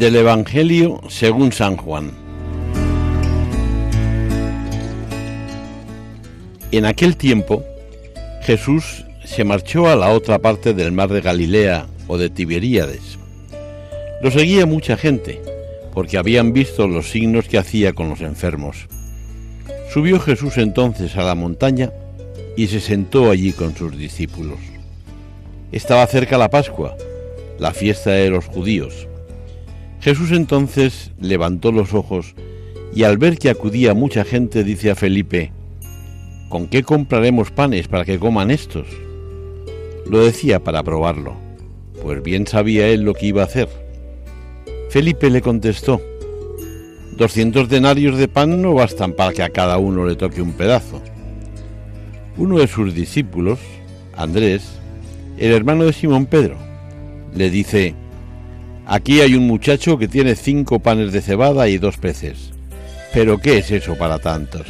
Del Evangelio según San Juan. En aquel tiempo, Jesús se marchó a la otra parte del mar de Galilea o de Tiberíades. Lo seguía mucha gente, porque habían visto los signos que hacía con los enfermos. Subió Jesús entonces a la montaña y se sentó allí con sus discípulos. Estaba cerca la Pascua, la fiesta de los judíos. Jesús entonces levantó los ojos y al ver que acudía mucha gente dice a Felipe, ¿con qué compraremos panes para que coman estos? Lo decía para probarlo, pues bien sabía él lo que iba a hacer. Felipe le contestó, doscientos denarios de pan no bastan para que a cada uno le toque un pedazo. Uno de sus discípulos, Andrés, el hermano de Simón Pedro, le dice, Aquí hay un muchacho que tiene cinco panes de cebada y dos peces. ¿Pero qué es eso para tantos?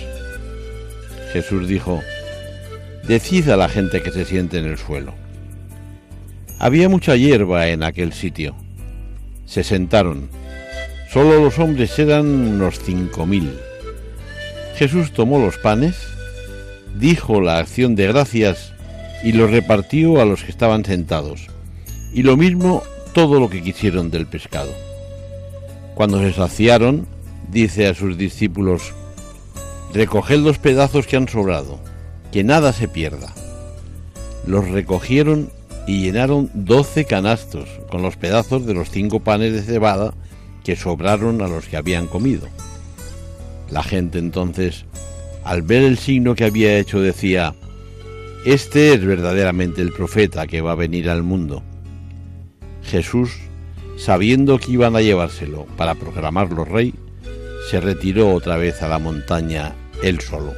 Jesús dijo, Decid a la gente que se siente en el suelo. Había mucha hierba en aquel sitio. Se sentaron. Solo los hombres eran unos cinco mil. Jesús tomó los panes, dijo la acción de gracias y los repartió a los que estaban sentados. Y lo mismo todo lo que quisieron del pescado. Cuando se saciaron, dice a sus discípulos, recoged los pedazos que han sobrado, que nada se pierda. Los recogieron y llenaron doce canastos con los pedazos de los cinco panes de cebada que sobraron a los que habían comido. La gente entonces, al ver el signo que había hecho, decía, Este es verdaderamente el profeta que va a venir al mundo. Jesús, sabiendo que iban a llevárselo para proclamarlo rey, se retiró otra vez a la montaña él solo.